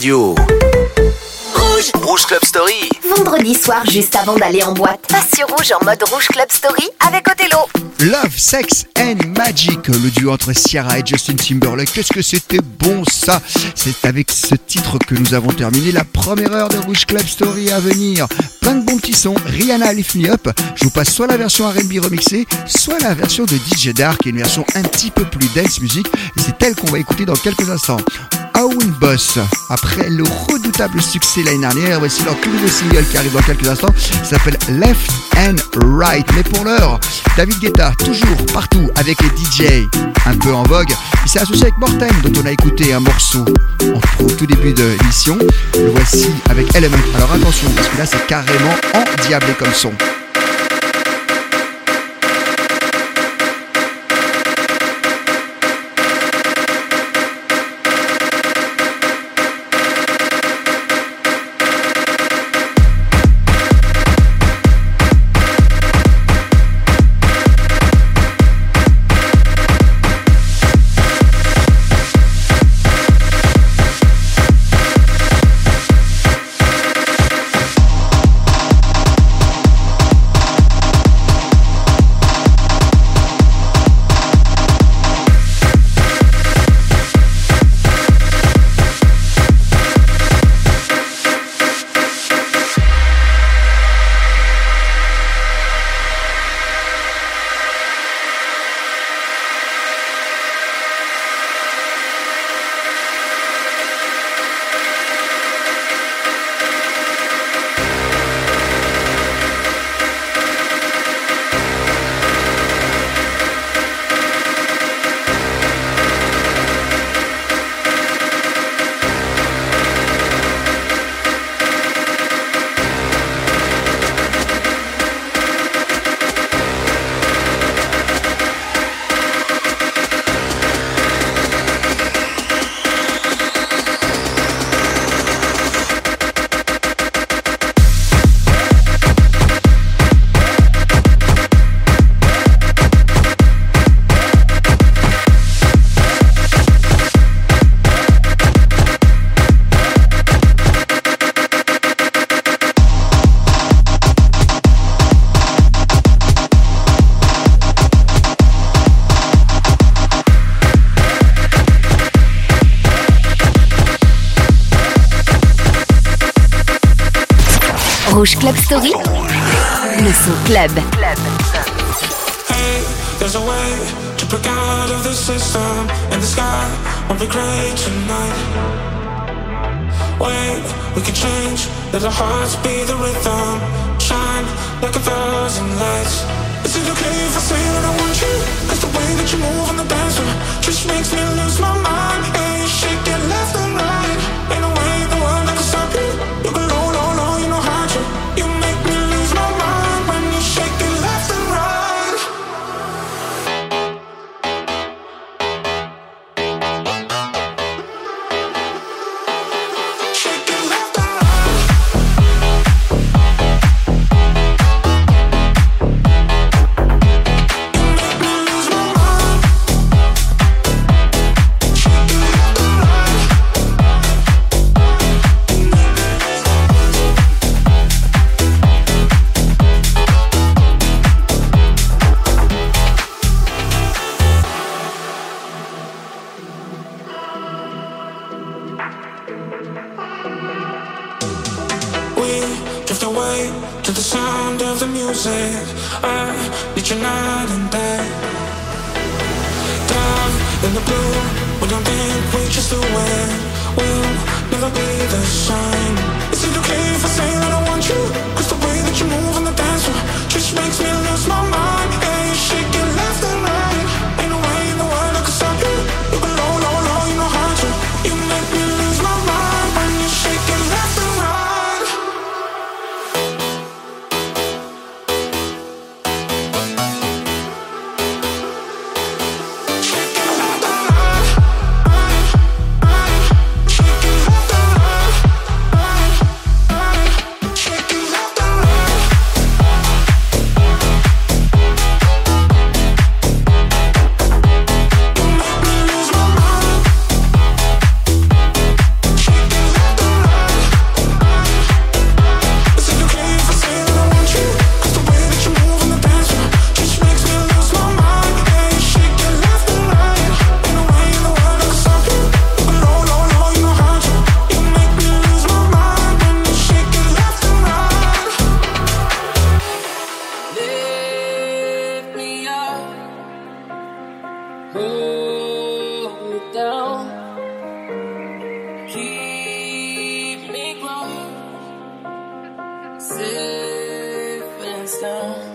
radio. Rouge Rouge Club Story Vendredi soir, juste avant d'aller en boîte, passe sur Rouge en mode Rouge Club Story avec Othello. Love, Sex and Magic, le duo entre Ciara et Justin Timberlake. Qu'est-ce que c'était bon ça? C'est avec ce titre que nous avons terminé la première heure de Rouge Club Story à venir. Plein de bons petits sons. Rihanna Lift Me Up. Je vous passe soit la version R&B remixée, soit la version de DJ Dark, qui est une version un petit peu plus dance music. Et c'est elle qu'on va écouter dans quelques instants. Owen Boss. Après le redoutable succès l'année dernière, voici leur tout nouveau single qui arrive dans quelques instants. S'appelle Left and Right. Mais pour l'heure, David Guetta, toujours partout avec les DJ un peu en vogue. Il s'est associé avec Morten, dont on a écouté un morceau au tout début de l'émission. Le voici avec Element. Alors attention, parce que là c'est carrément endiablé comme son. Story. if it's.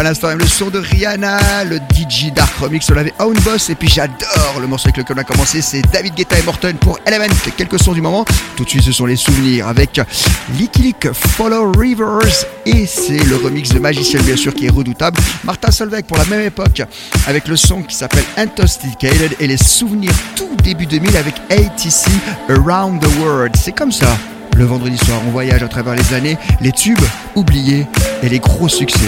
À l'instant même le son de Rihanna, le DJ Dark Remix, on l'avait Own Boss et puis j'adore le morceau avec lequel on a commencé, c'est David Guetta et Morton pour Element, quelques sons du moment. Tout de suite ce sont les souvenirs avec Licky Follow Rivers et c'est le remix de Magician bien sûr qui est redoutable. Martin Solveig pour la même époque avec le son qui s'appelle Intoxicated et les souvenirs tout début 2000 avec ATC Around the World. C'est comme ça. Le vendredi soir, on voyage à travers les années, les tubes oubliés et les gros succès.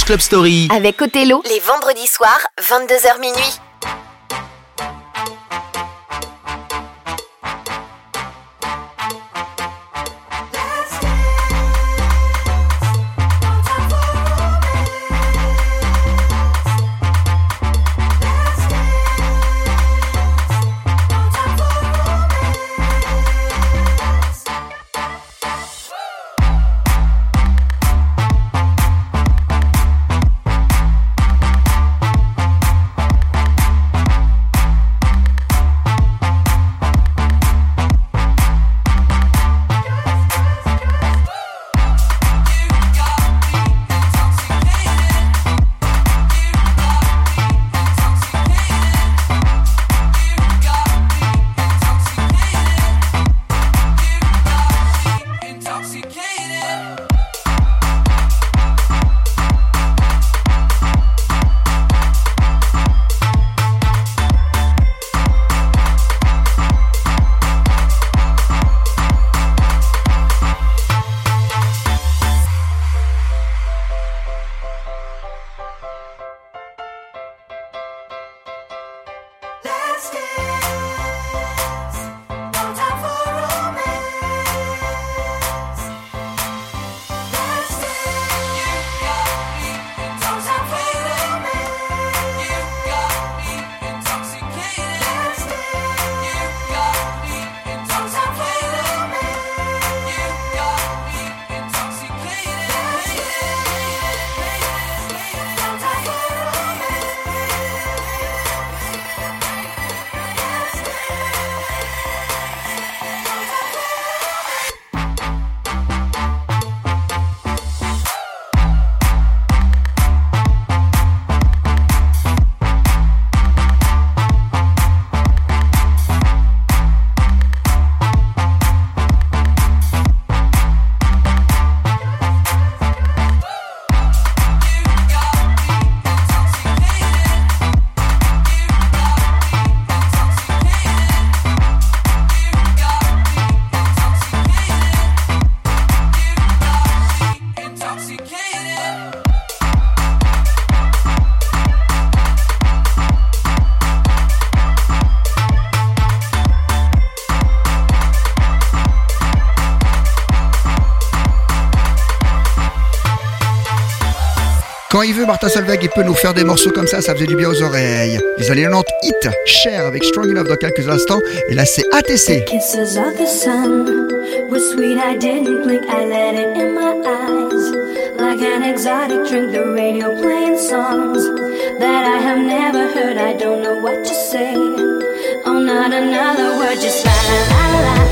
Club Story. Avec Othello, les vendredis soirs, 22h minuit. Quand il veut, Martin Solveig, il peut nous faire des morceaux comme ça, ça faisait du bien aux oreilles. Les années 90, hit, cher avec Strong Enough dans quelques instants. Et là, c'est ATC. Kisses of the sun were sweet, I didn't blink, I let it in my eyes. Like an exotic drink, the radio playing songs that I have never heard, I don't know what to say. Oh, not another word, just la la la la.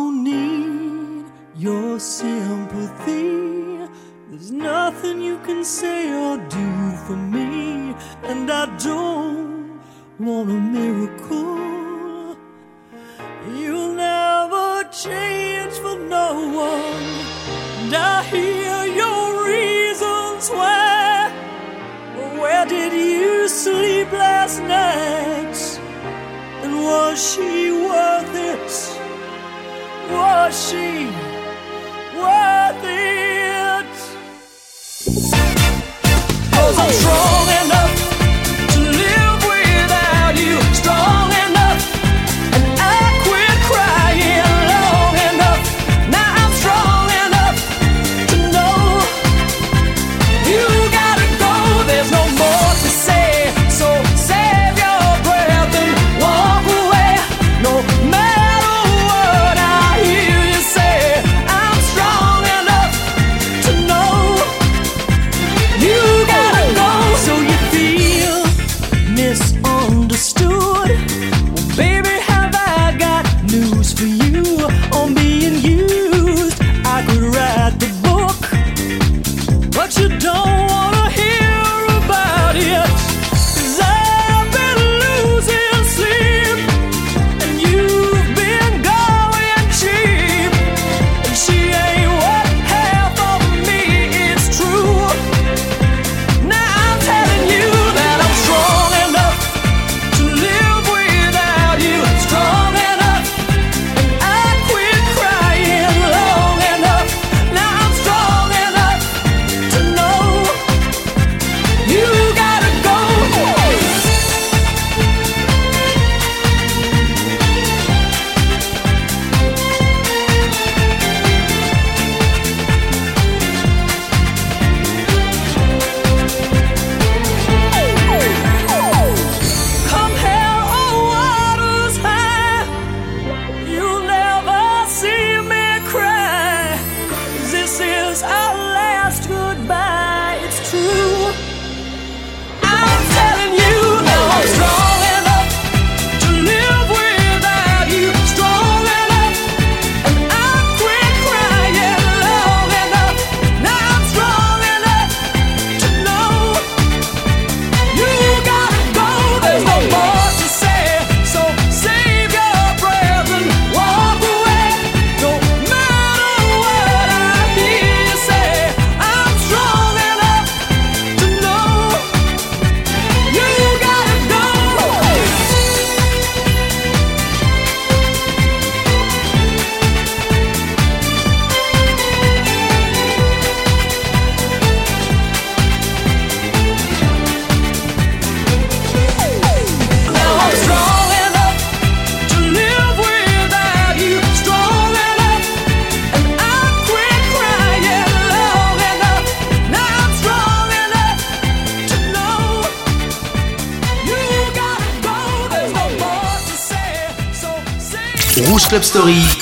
Story.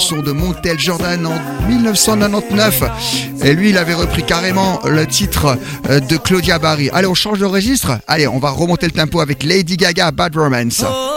chanson de Montel Jordan en 1999. Et lui, il avait repris carrément le titre euh, de Claudia Barry. Allez, on change de registre? Allez, on va remonter le tempo avec Lady Gaga, Bad Romance. Oh,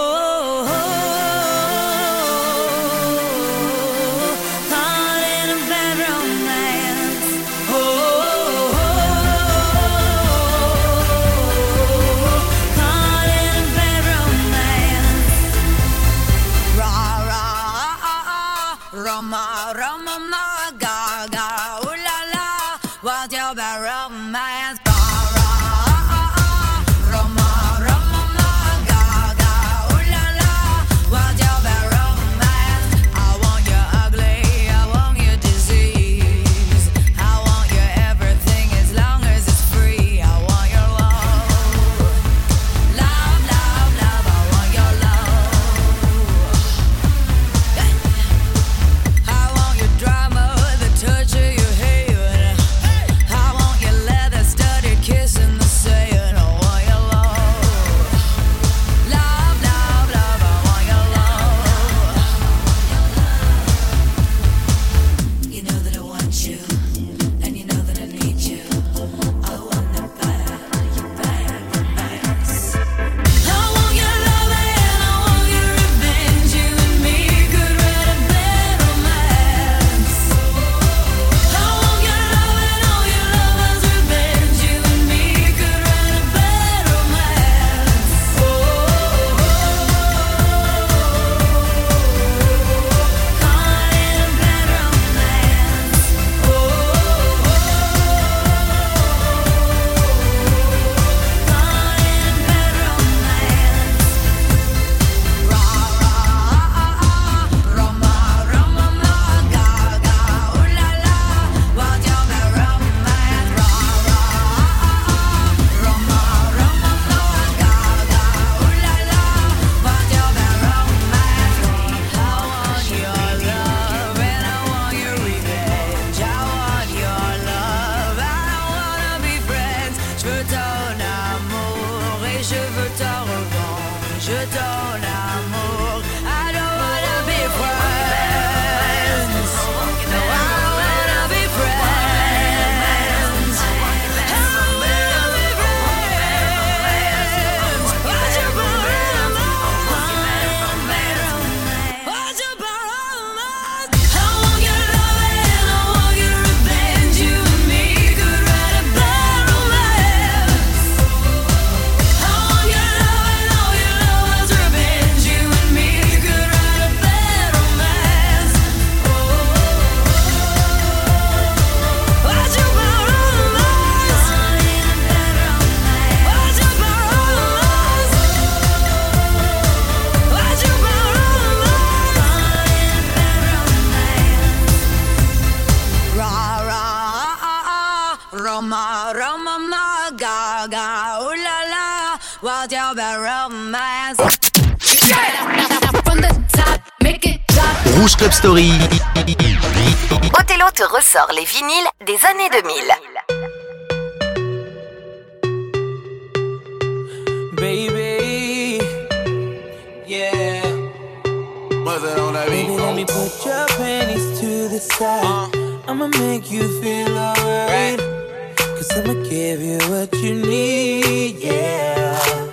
Rouge Club Story. Othello te ressort les vinyles des années 2000. baby. Yeah. Baby, let me put your panties to the side. I'ma make you feel alright. Cause I'ma give you what you need, yeah.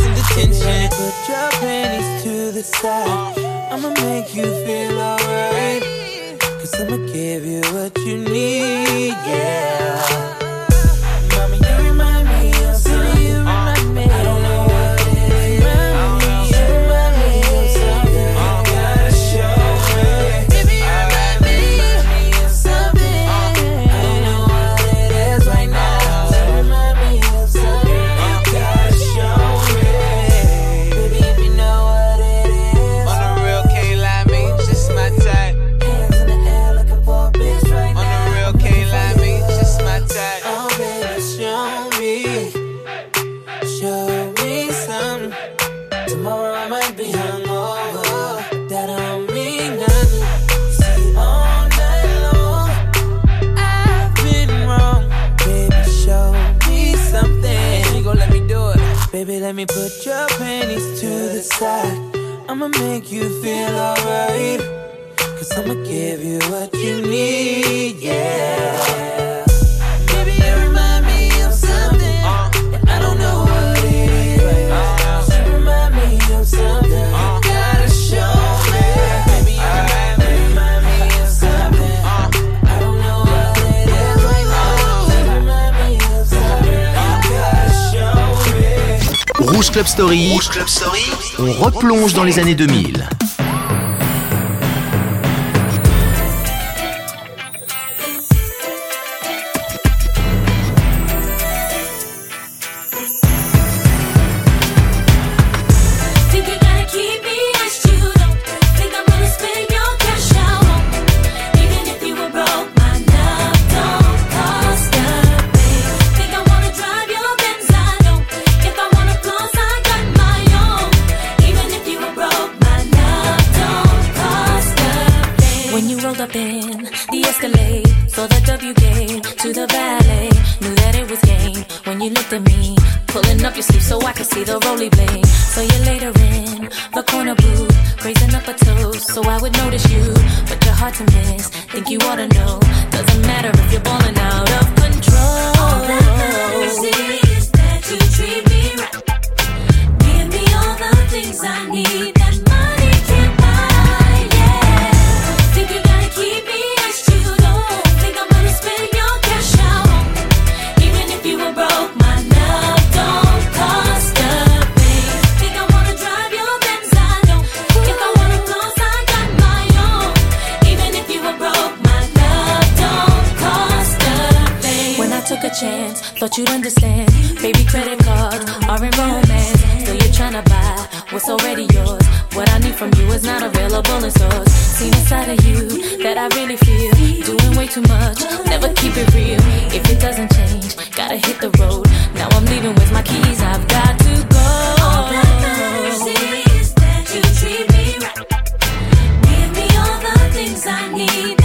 in detention. Put your panties to the side. I'ma make you feel alright. Cause I'ma give you what you need, yeah. I'ma give you what you need, yeah. Baby, you remind me of something. I don't know what it is. You remind me of something. You gotta show me. Baby, you remind me, remind me of something. I don't know what it is right now. You remind me of something. You gotta show me. Rouge Club Story. Rouge Club Story. On replonge dans les années 2000. any credit cards, or in romance. So you're trying to buy what's already yours. What I need from you is not available in stores. Seen inside of you that I really feel. Doing way too much, never keep it real. If it doesn't change, gotta hit the road. Now I'm leaving with my keys, I've got to go. All that matters is that you treat me right. Give me all the things I need.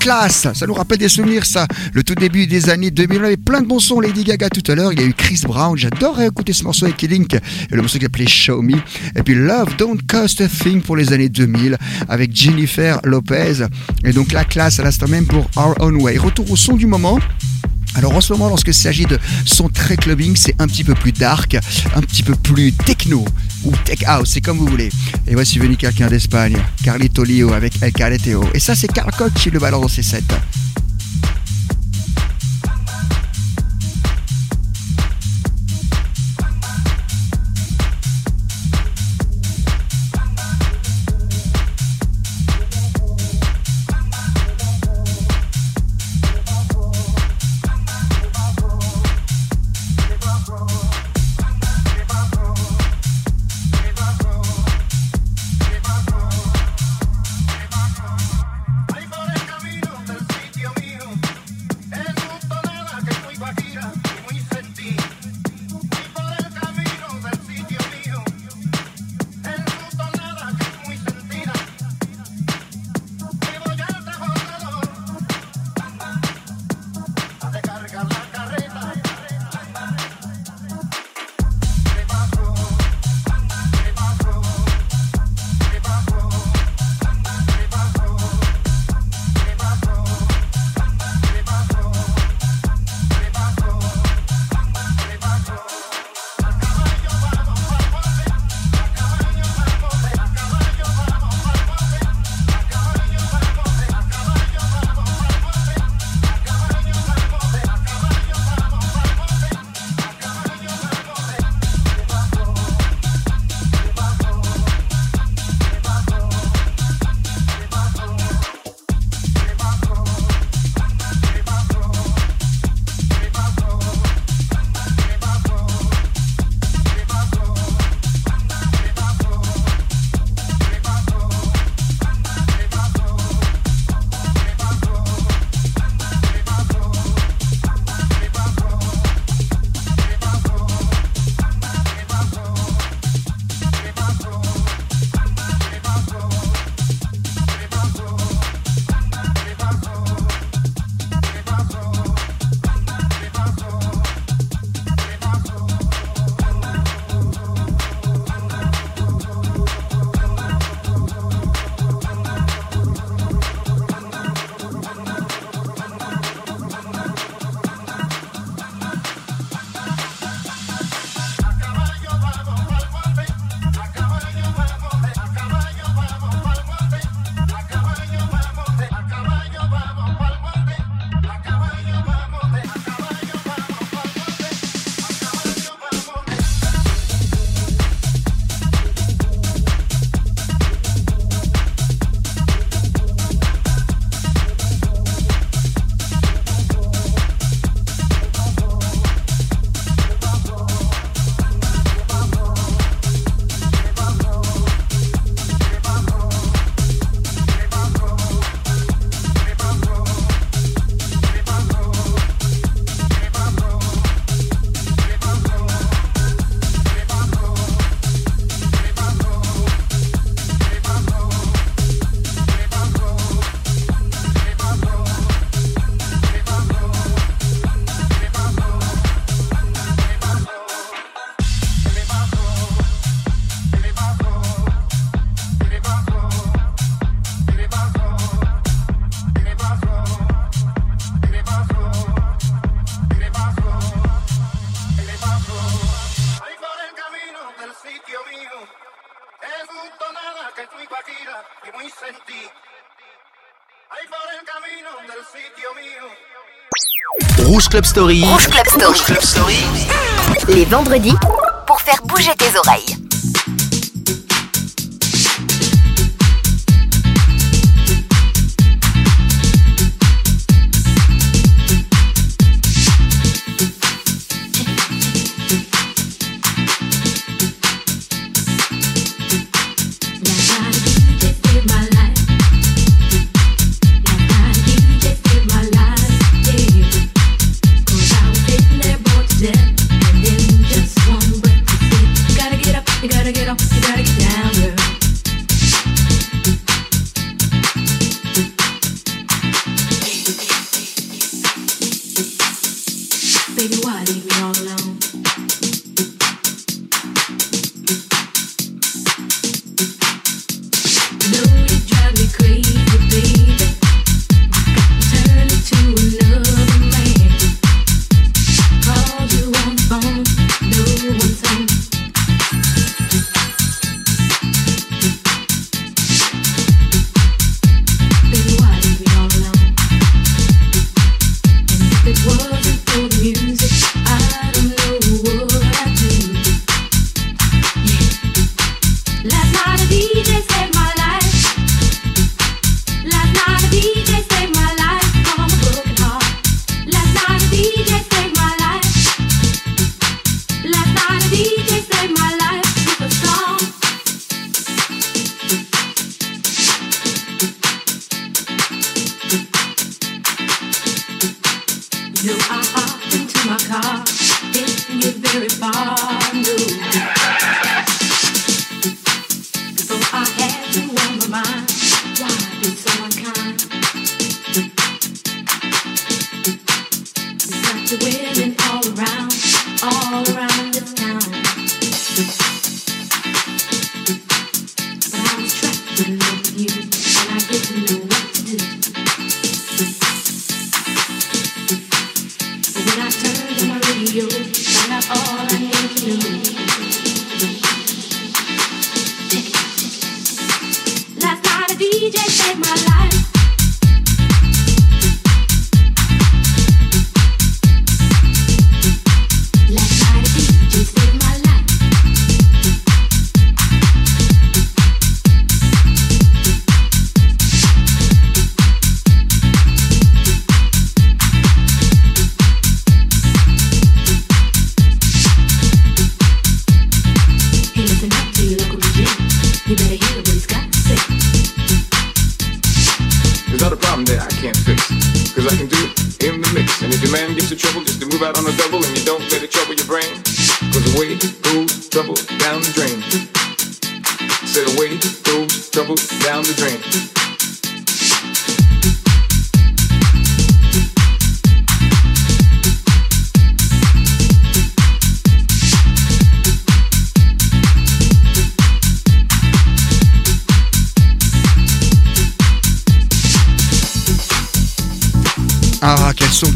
Own Way Class, ça nous rappelle des souvenirs ça, le tout début des années 2000, on avait plein de bons sons, Lady Gaga tout à l'heure, il y a eu Chris Brown, j'adorais écouter ce morceau avec Link, et le morceau qui s'appelait Show Me, et puis Love Don't Cost a Thing pour les années 2000 avec Jennifer Lopez, et donc la classe à l'instant même pour Our Own Way. Retour au son du moment. Alors en ce moment, lorsqu'il s'agit de son très clubbing, c'est un petit peu plus dark, un petit peu plus techno ou tech house, c'est comme vous voulez. Et voici venu quelqu'un d'Espagne, Carlito Lio avec El Careteo. Et ça, c'est Carl Cox qui le balance dans ses sets. Club Rouge Club Story. Rouge Club Story. Les vendredis pour faire bouger tes oreilles.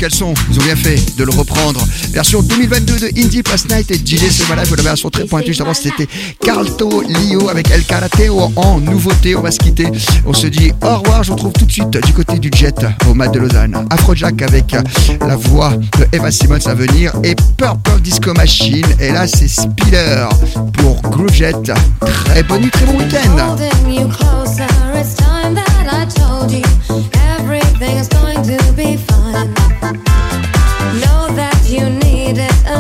Ils ont bien fait de le reprendre. Version 2022 de Indie Past Night et DJ Semalai pour la version très pointue. Juste avant, c'était Carlto Lio avec El Karateo en nouveauté. On va se quitter. On se dit au revoir. Je vous retrouve tout de suite du côté du jet au Mat de Lausanne. Afrojack avec la voix de Eva Simmons à venir et Purple Disco Machine. Et là, c'est Spiller pour Groove Jet. Très bonne nuit, très bon week-end.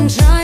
sunshine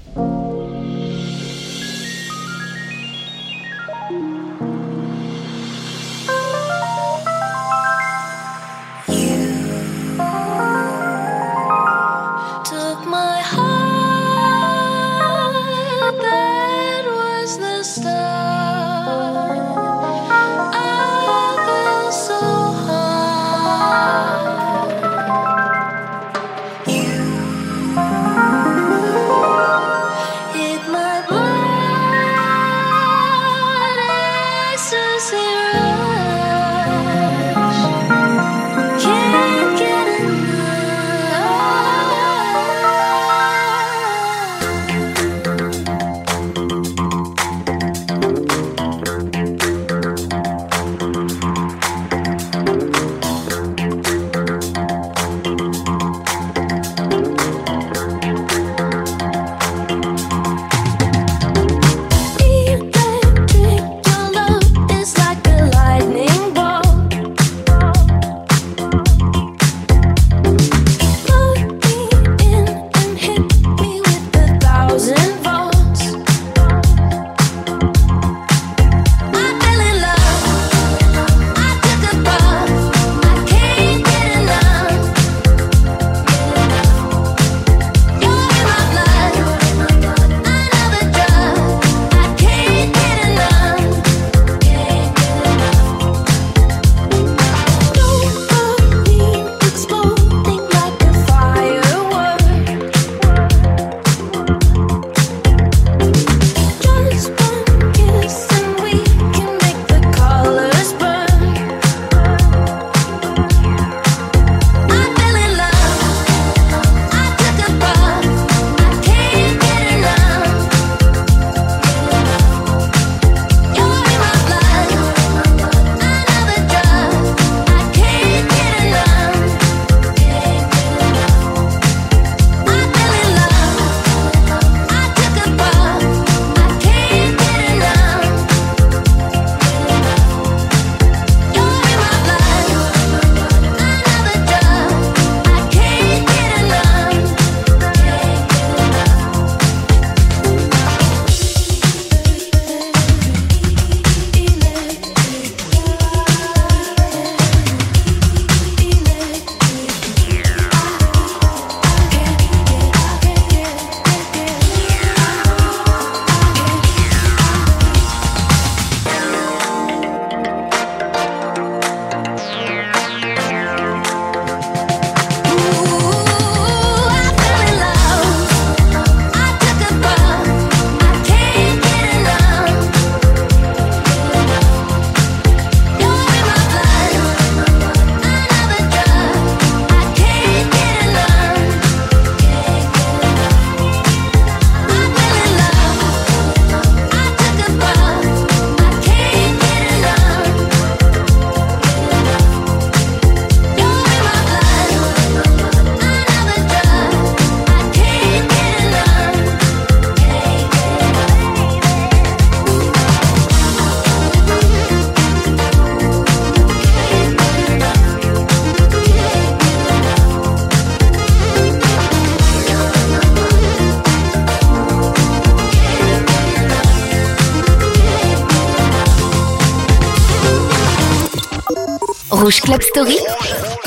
Rouge Club Story.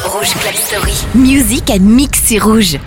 Rouge Club Story. Music à mix sur Rouge.